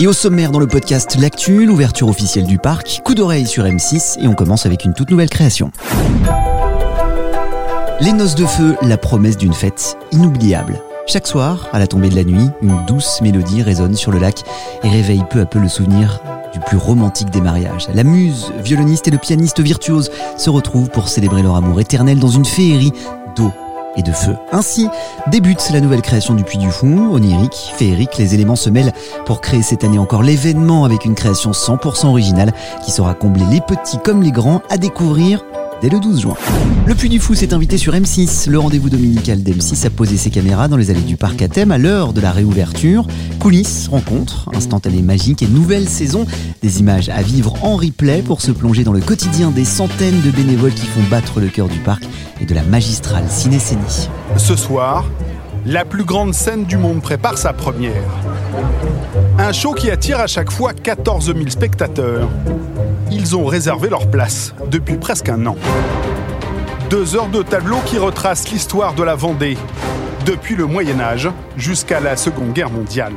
Et au sommaire dans le podcast L'actu, l'ouverture officielle du parc, coup d'oreille sur M6 et on commence avec une toute nouvelle création. Les noces de feu, la promesse d'une fête inoubliable. Chaque soir, à la tombée de la nuit, une douce mélodie résonne sur le lac et réveille peu à peu le souvenir du plus romantique des mariages. La muse, violoniste et le pianiste virtuose se retrouvent pour célébrer leur amour éternel dans une féerie d'eau et de feu. Ainsi débute la nouvelle création du Puy du Fou, onirique, féerique, les éléments se mêlent pour créer cette année encore l'événement avec une création 100% originale qui saura combler les petits comme les grands à découvrir le 12 juin. Le Puy du Fou s'est invité sur M6. Le rendez-vous dominical d'M6 a posé ses caméras dans les allées du parc à thème à l'heure de la réouverture. Coulisses, rencontres, instantanés magiques et nouvelle saison. Des images à vivre en replay pour se plonger dans le quotidien des centaines de bénévoles qui font battre le cœur du parc et de la magistrale cinécénie. Ce soir, la plus grande scène du monde prépare sa première. Un show qui attire à chaque fois 14 000 spectateurs. Ils ont réservé leur place depuis presque un an. Deux heures de tableau qui retracent l'histoire de la Vendée, depuis le Moyen Âge jusqu'à la Seconde Guerre mondiale.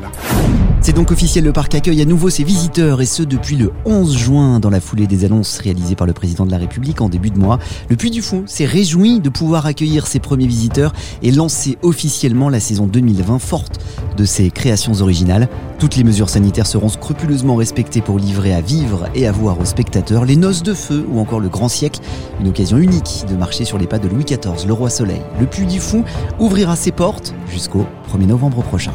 C'est donc officiel, le parc accueille à nouveau ses visiteurs et ce depuis le 11 juin dans la foulée des annonces réalisées par le président de la République en début de mois. Le Puy du Fou s'est réjoui de pouvoir accueillir ses premiers visiteurs et lancer officiellement la saison 2020 forte de ses créations originales. Toutes les mesures sanitaires seront scrupuleusement respectées pour livrer à vivre et à voir aux spectateurs les noces de feu ou encore le grand siècle, une occasion unique de marcher sur les pas de Louis XIV, le roi soleil. Le Puy du Fou ouvrira ses portes jusqu'au 1er novembre prochain.